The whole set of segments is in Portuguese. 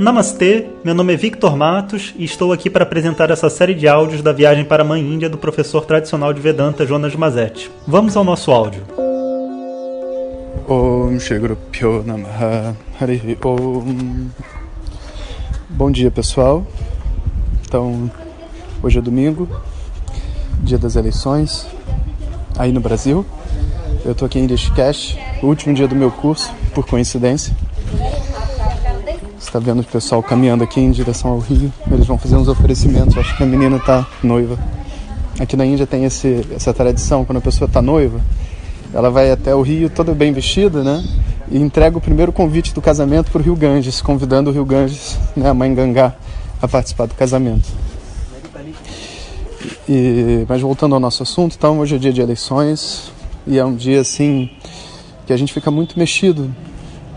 Namastê, meu nome é Victor Matos e estou aqui para apresentar essa série de áudios da viagem para a Mãe Índia do professor tradicional de Vedanta Jonas Mazetti. Vamos ao nosso áudio. Om Bom dia pessoal. Então, hoje é domingo Dia das eleições Aí no Brasil. Eu estou aqui em Rishikesh último dia do meu curso, por coincidência está vendo o pessoal caminhando aqui em direção ao rio. Eles vão fazer uns oferecimentos. Acho que a menina está noiva. Aqui na Índia tem esse, essa tradição, quando a pessoa está noiva, ela vai até o rio toda bem vestida, né? E entrega o primeiro convite do casamento para o Rio Ganges, convidando o Rio Ganges, né, a mãe Gangá, a participar do casamento. E, mas voltando ao nosso assunto, então hoje é dia de eleições e é um dia assim que a gente fica muito mexido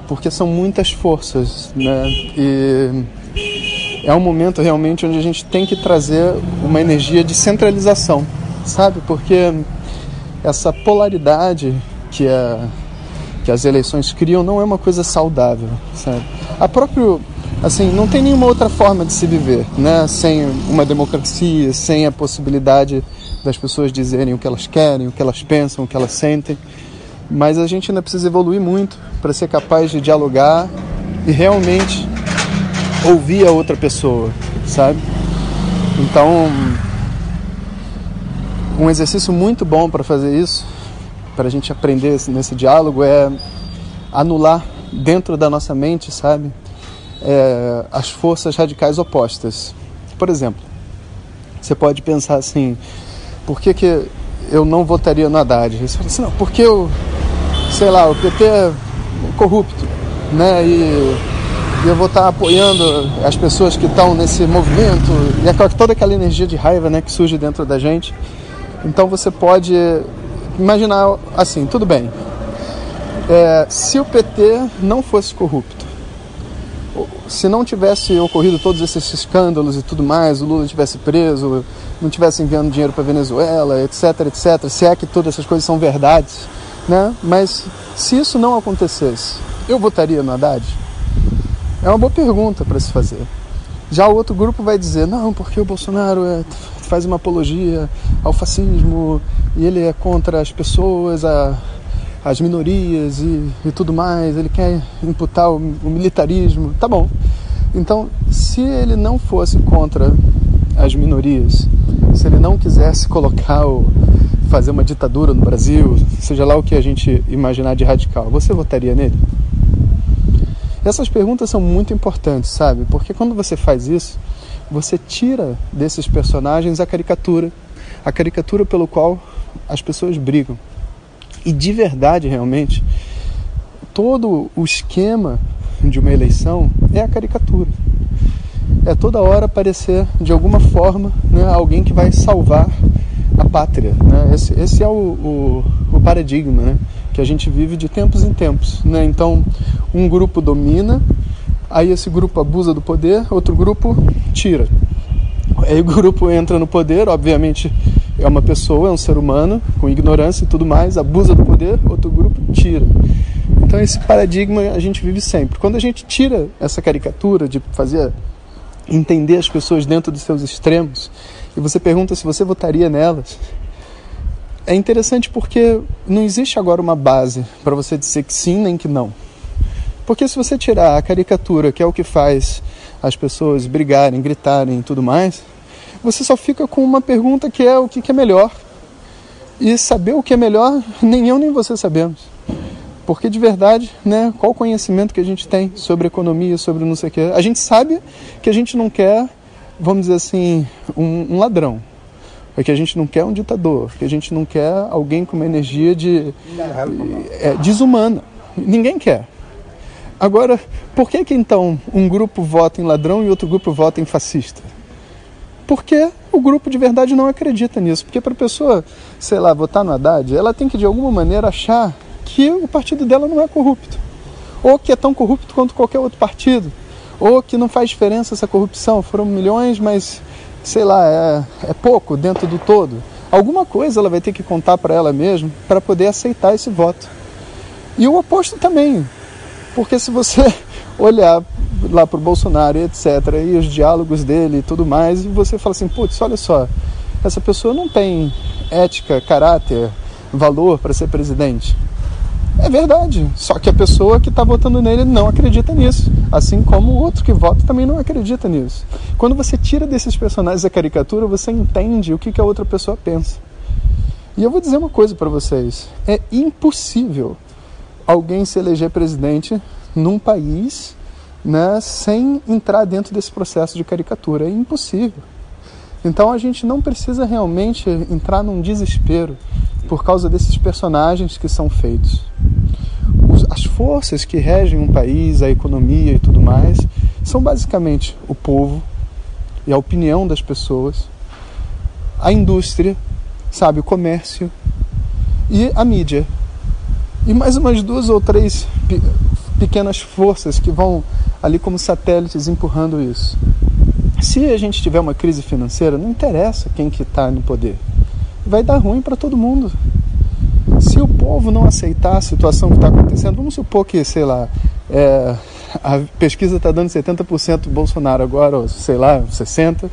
porque são muitas forças, né? E é um momento realmente onde a gente tem que trazer uma energia de centralização, sabe? Porque essa polaridade que, a, que as eleições criam não é uma coisa saudável, sabe? A próprio assim, não tem nenhuma outra forma de se viver, né? Sem uma democracia, sem a possibilidade das pessoas dizerem o que elas querem, o que elas pensam, o que elas sentem. Mas a gente ainda precisa evoluir muito para ser capaz de dialogar e realmente ouvir a outra pessoa, sabe? Então, um exercício muito bom para fazer isso, para a gente aprender nesse diálogo, é anular dentro da nossa mente, sabe? É, as forças radicais opostas. Por exemplo, você pode pensar assim: por que, que eu não votaria no Haddad? Assim, não, porque eu, sei lá, o PT é corrupto, né? E, e eu vou estar apoiando as pessoas que estão nesse movimento e é toda aquela energia de raiva, né, que surge dentro da gente. Então você pode imaginar assim, tudo bem. É, se o PT não fosse corrupto, se não tivesse ocorrido todos esses escândalos e tudo mais, o Lula tivesse preso, não tivesse enviando dinheiro para Venezuela, etc, etc, se é que todas essas coisas são verdades, né? Mas se isso não acontecesse, eu votaria no Haddad? É uma boa pergunta para se fazer. Já o outro grupo vai dizer, não, porque o Bolsonaro é, faz uma apologia ao fascismo e ele é contra as pessoas, a, as minorias e, e, tudo mais, ele quer imputar o, o militarismo. Tá bom. Então, se ele não fosse contra as minorias, se ele não quisesse colocar o, fazer uma ditadura no Brasil, seja lá o que a gente imaginar de radical, você votaria nele? Essas perguntas são muito importantes, sabe? Porque quando você faz isso, você tira desses personagens a caricatura, a caricatura pelo qual as pessoas brigam. E de verdade, realmente, todo o esquema de uma eleição é a caricatura. É toda hora aparecer de alguma forma né, alguém que vai salvar a pátria. Né? Esse, esse é o, o, o, paradigma né? que a gente vive de tempos em tempos. Né? Então, um grupo domina, aí esse grupo abusa do poder, outro grupo tira. Aí o grupo entra no poder, obviamente é uma pessoa, é um ser humano, com ignorância e tudo mais, abusa do poder, outro grupo tira. Então esse paradigma a gente vive sempre. Quando a gente tira essa caricatura de fazer entender as pessoas dentro dos seus extremos e você pergunta se você votaria nelas, é interessante porque não existe agora uma base para você dizer que sim nem que não. Porque se você tirar a caricatura, que é o que faz as pessoas brigarem, gritarem e tudo mais, você só fica com uma pergunta que é o que é melhor. E saber o que é melhor, nem eu nem você sabemos. Porque de verdade, né, qual o conhecimento que a gente tem sobre economia, sobre não sei o que? A gente sabe que a gente não quer vamos dizer assim, um, um ladrão. É que a gente não quer um ditador, que a gente não quer alguém com uma energia de é, desumana. Ninguém quer. Agora, por que que então um grupo vota em ladrão e outro grupo vota em fascista? Porque o grupo de verdade não acredita nisso. Porque para a pessoa, sei lá, votar no Haddad, ela tem que de alguma maneira achar que o partido dela não é corrupto. Ou que é tão corrupto quanto qualquer outro partido ou que não faz diferença essa corrupção, foram milhões, mas sei lá, é, é pouco dentro do todo. Alguma coisa ela vai ter que contar para ela mesma para poder aceitar esse voto. E o oposto também, porque se você olhar lá pro Bolsonaro e etc, e os diálogos dele e tudo mais, e você fala assim, putz, olha só, essa pessoa não tem ética, caráter, valor para ser presidente. É verdade, só que a pessoa que está votando nele não acredita nisso, assim como o outro que vota também não acredita nisso. Quando você tira desses personagens a caricatura, você entende o que, que a outra pessoa pensa. E eu vou dizer uma coisa para vocês: é impossível alguém se eleger presidente num país né, sem entrar dentro desse processo de caricatura. É impossível. Então a gente não precisa realmente entrar num desespero por causa desses personagens que são feitos. as forças que regem um país, a economia e tudo mais, são basicamente o povo e a opinião das pessoas, a indústria, sabe, o comércio e a mídia. E mais umas duas ou três pequenas forças que vão ali como satélites empurrando isso. Se a gente tiver uma crise financeira, não interessa quem que está no poder. Vai dar ruim para todo mundo. Se o povo não aceitar a situação que está acontecendo, vamos supor que, sei lá, é, a pesquisa está dando 70% Bolsonaro agora, ou sei lá, 60%,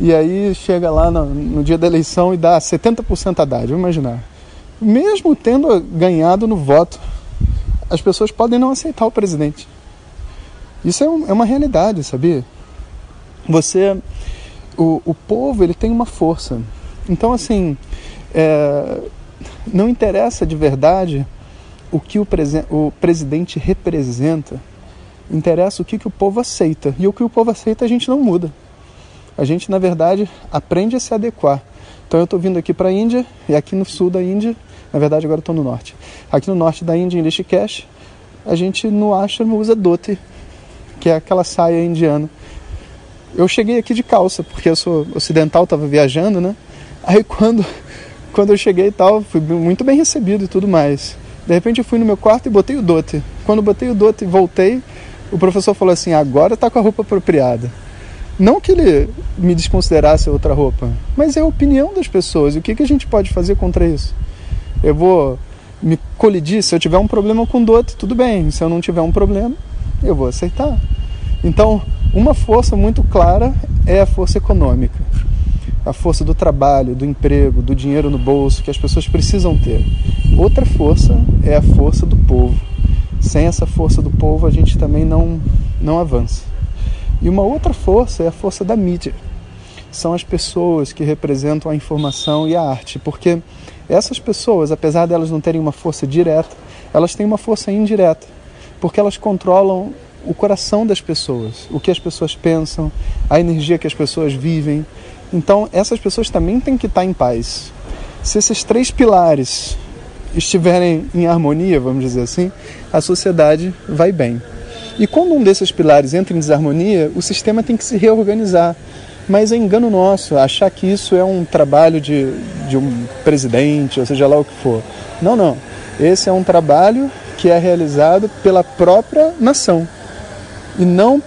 e aí chega lá no, no dia da eleição e dá 70% Haddad, vamos imaginar. Mesmo tendo ganhado no voto, as pessoas podem não aceitar o presidente. Isso é, um, é uma realidade, sabia? Você, o, o povo, ele tem uma força. Então, assim, é, não interessa de verdade o que o, presen o presidente representa, interessa o que, que o povo aceita. E o que o povo aceita a gente não muda. A gente, na verdade, aprende a se adequar. Então eu estou vindo aqui para a Índia, e aqui no sul da Índia, na verdade agora estou no norte. Aqui no norte da Índia, em Rishikesh, a gente no ashram usa dhoti, que é aquela saia indiana. Eu cheguei aqui de calça, porque eu sou ocidental, estava viajando, né? Aí quando, quando eu cheguei e tal, fui muito bem recebido e tudo mais. De repente eu fui no meu quarto e botei o dote. Quando botei o dote e voltei, o professor falou assim: agora tá com a roupa apropriada. Não que ele me desconsiderasse outra roupa, mas é a opinião das pessoas. E o que, que a gente pode fazer contra isso? Eu vou me colidir se eu tiver um problema com dote, tudo bem. Se eu não tiver um problema, eu vou aceitar. Então, uma força muito clara é a força econômica. A força do trabalho, do emprego, do dinheiro no bolso que as pessoas precisam ter. Outra força é a força do povo. Sem essa força do povo, a gente também não, não avança. E uma outra força é a força da mídia. São as pessoas que representam a informação e a arte, porque essas pessoas, apesar delas não terem uma força direta, elas têm uma força indireta porque elas controlam o coração das pessoas, o que as pessoas pensam, a energia que as pessoas vivem. Então, essas pessoas também têm que estar em paz. Se esses três pilares estiverem em harmonia, vamos dizer assim, a sociedade vai bem. E quando um desses pilares entra em desarmonia, o sistema tem que se reorganizar. Mas é engano nosso achar que isso é um trabalho de, de um presidente, ou seja lá o que for. Não, não. Esse é um trabalho que é realizado pela própria nação e não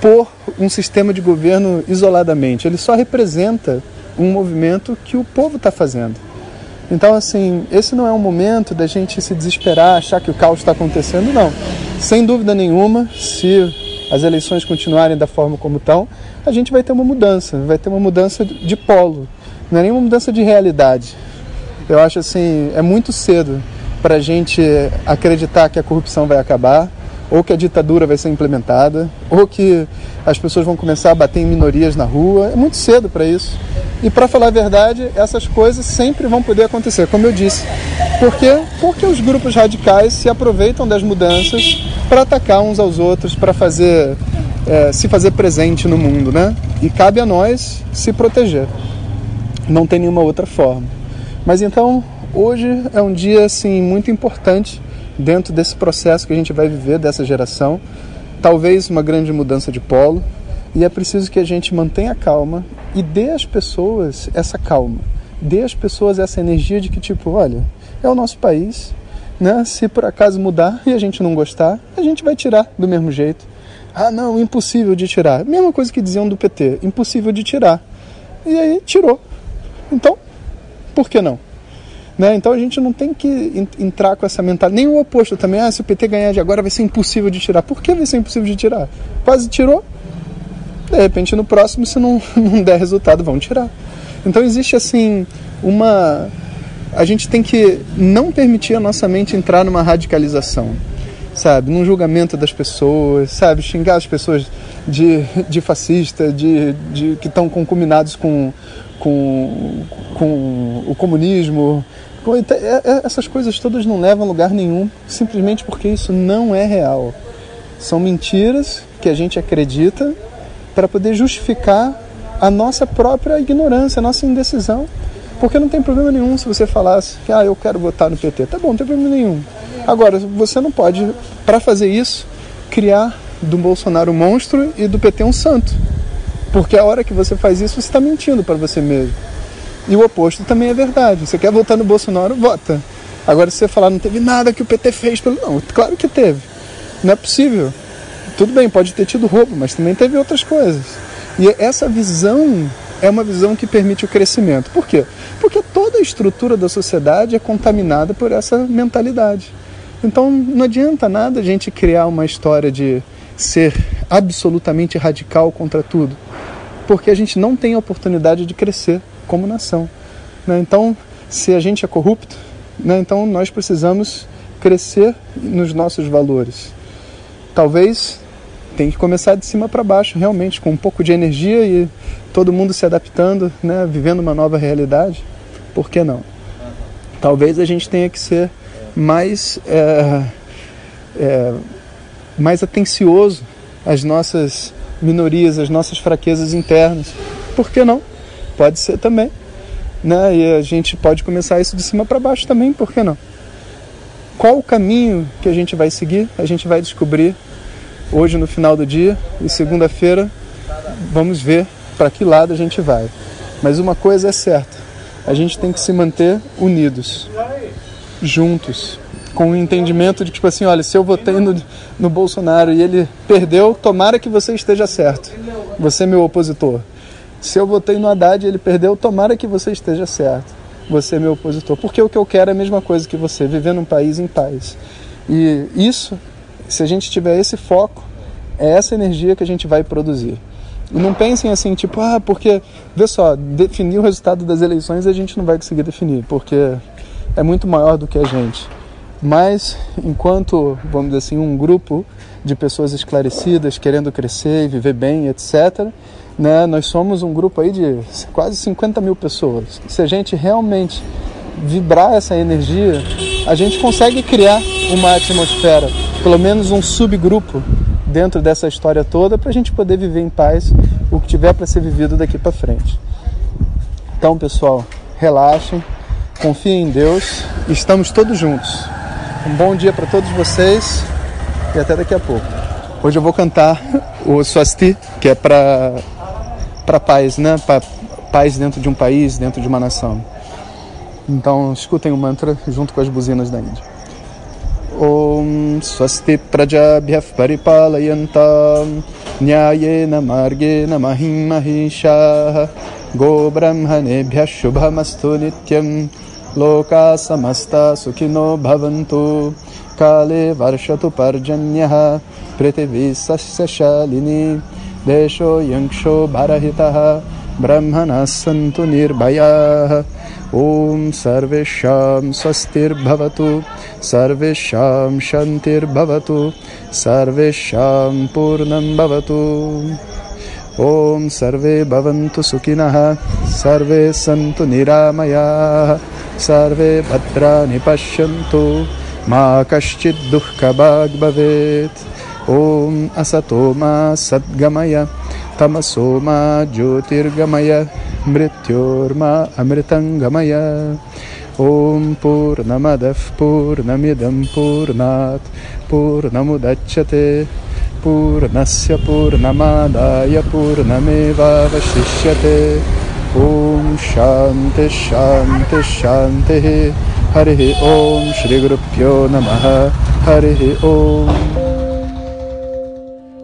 por um sistema de governo isoladamente. Ele só representa um movimento que o povo está fazendo. Então, assim, esse não é um momento da gente se desesperar, achar que o caos está acontecendo, não. Sem dúvida nenhuma, se as eleições continuarem da forma como estão, a gente vai ter uma mudança, vai ter uma mudança de polo, não é nenhuma mudança de realidade. Eu acho assim, é muito cedo para a gente acreditar que a corrupção vai acabar, ou que a ditadura vai ser implementada, ou que as pessoas vão começar a bater em minorias na rua. É muito cedo para isso. E para falar a verdade, essas coisas sempre vão poder acontecer, como eu disse. Por quê? Porque os grupos radicais se aproveitam das mudanças para atacar uns aos outros, para fazer é, se fazer presente no mundo, né? E cabe a nós se proteger. Não tem nenhuma outra forma. Mas então Hoje é um dia assim muito importante dentro desse processo que a gente vai viver dessa geração. Talvez uma grande mudança de polo e é preciso que a gente mantenha calma e dê às pessoas essa calma. Dê às pessoas essa energia de que tipo, olha, é o nosso país, né? Se por acaso mudar e a gente não gostar, a gente vai tirar do mesmo jeito. Ah, não, impossível de tirar. Mesma coisa que diziam do PT, impossível de tirar. E aí tirou. Então, por que não? Né? Então a gente não tem que entrar com essa mentalidade. Nem o oposto também. Ah, se o PT ganhar de agora vai ser impossível de tirar. Por que vai ser impossível de tirar? Quase tirou. De repente no próximo, se não, não der resultado, vão tirar. Então existe assim uma. A gente tem que não permitir a nossa mente entrar numa radicalização sabe? Num julgamento das pessoas, sabe? Xingar as pessoas de, de fascista, de, de que estão concominados com, com, com o comunismo. É, é, essas coisas todas não levam a lugar nenhum, simplesmente porque isso não é real. São mentiras que a gente acredita para poder justificar a nossa própria ignorância, a nossa indecisão. Porque não tem problema nenhum se você falasse que ah, eu quero votar no PT. Tá bom, não tem problema nenhum. Agora, você não pode, para fazer isso, criar do Bolsonaro um monstro e do PT um santo. Porque a hora que você faz isso, você está mentindo para você mesmo. E o oposto também é verdade. Você quer votar no Bolsonaro, vota. Agora, se você falar, não teve nada que o PT fez pelo. Não, claro que teve. Não é possível. Tudo bem, pode ter tido roubo, mas também teve outras coisas. E essa visão é uma visão que permite o crescimento. Por quê? Porque toda a estrutura da sociedade é contaminada por essa mentalidade. Então não adianta nada a gente criar uma história de ser absolutamente radical contra tudo, porque a gente não tem oportunidade de crescer como nação. Né? Então, se a gente é corrupto, né, então nós precisamos crescer nos nossos valores. Talvez tem que começar de cima para baixo, realmente, com um pouco de energia e todo mundo se adaptando, né, vivendo uma nova realidade. Por que não? Talvez a gente tenha que ser mais, é, é, mais atencioso às nossas minorias, às nossas fraquezas internas. Por que não? Pode ser também. Né? E a gente pode começar isso de cima para baixo também, por que não? Qual o caminho que a gente vai seguir? A gente vai descobrir hoje no final do dia e segunda-feira vamos ver para que lado a gente vai. Mas uma coisa é certa, a gente tem que se manter unidos juntos, com o entendimento de que, tipo assim, olha, se eu votei no, no Bolsonaro e ele perdeu, tomara que você esteja certo. Você é meu opositor. Se eu votei no Haddad e ele perdeu, tomara que você esteja certo. Você é meu opositor. Porque o que eu quero é a mesma coisa que você, viver num país em paz. E isso, se a gente tiver esse foco, é essa energia que a gente vai produzir. E não pensem assim, tipo, ah, porque, vê só, definir o resultado das eleições a gente não vai conseguir definir, porque é muito maior do que a gente. Mas, enquanto, vamos dizer assim, um grupo de pessoas esclarecidas, querendo crescer e viver bem, etc., né, nós somos um grupo aí de quase 50 mil pessoas. Se a gente realmente vibrar essa energia, a gente consegue criar uma atmosfera, pelo menos um subgrupo dentro dessa história toda, para a gente poder viver em paz o que tiver para ser vivido daqui para frente. Então, pessoal, relaxem confiem em Deus estamos todos juntos. Um bom dia para todos vocês e até daqui a pouco. Hoje eu vou cantar o Swasti, que é para para paz, né? Para paz dentro de um país, dentro de uma nação. Então, escutem o mantra junto com as buzinas da Índia. Om Swasti Prajabhyah Paripalayanta Nyayena Margena Mahim Mahishaha Go Brahmanebhyah Shubhamastu Nityam Loka Samasta Sukhino Bhavantu Kale Varshatu Parjanyah Prithvi Sasya Shalini देशो यङ्क्षो भरहितः, ब्रह्मणः सन्तु निर्भयाः। ॐ सर्वेषां स्वस्तिर्भवतु, सर्वेषां शान्तिर्भवतु, सर्वेषां पूर्णं भवतु। ॐ सर्वे भवन्तु सुखिनः, सर्वे सन्तु निरामयाः, सर्वे भद्राणि पश्यन्तु, मा कश्चित् दुःखभाग् भवेत्। ॐ असतो मा सद्गमय, तमसो मा ज्योतिर्गमय, मृत्योर्मा अमृतङ्गमय। ॐ पूर्णमदः पूर्णमिदं पूर्णात्, पूर्णमुदच्छते, पूर्णस्य पूर्णमादाय पूर्णमेवावशिष्यते। ॐ शान्ति शान्ति शान्तिः। हरिः ॐ श्रीगुरुभ्यो नमः। हरिः ॐ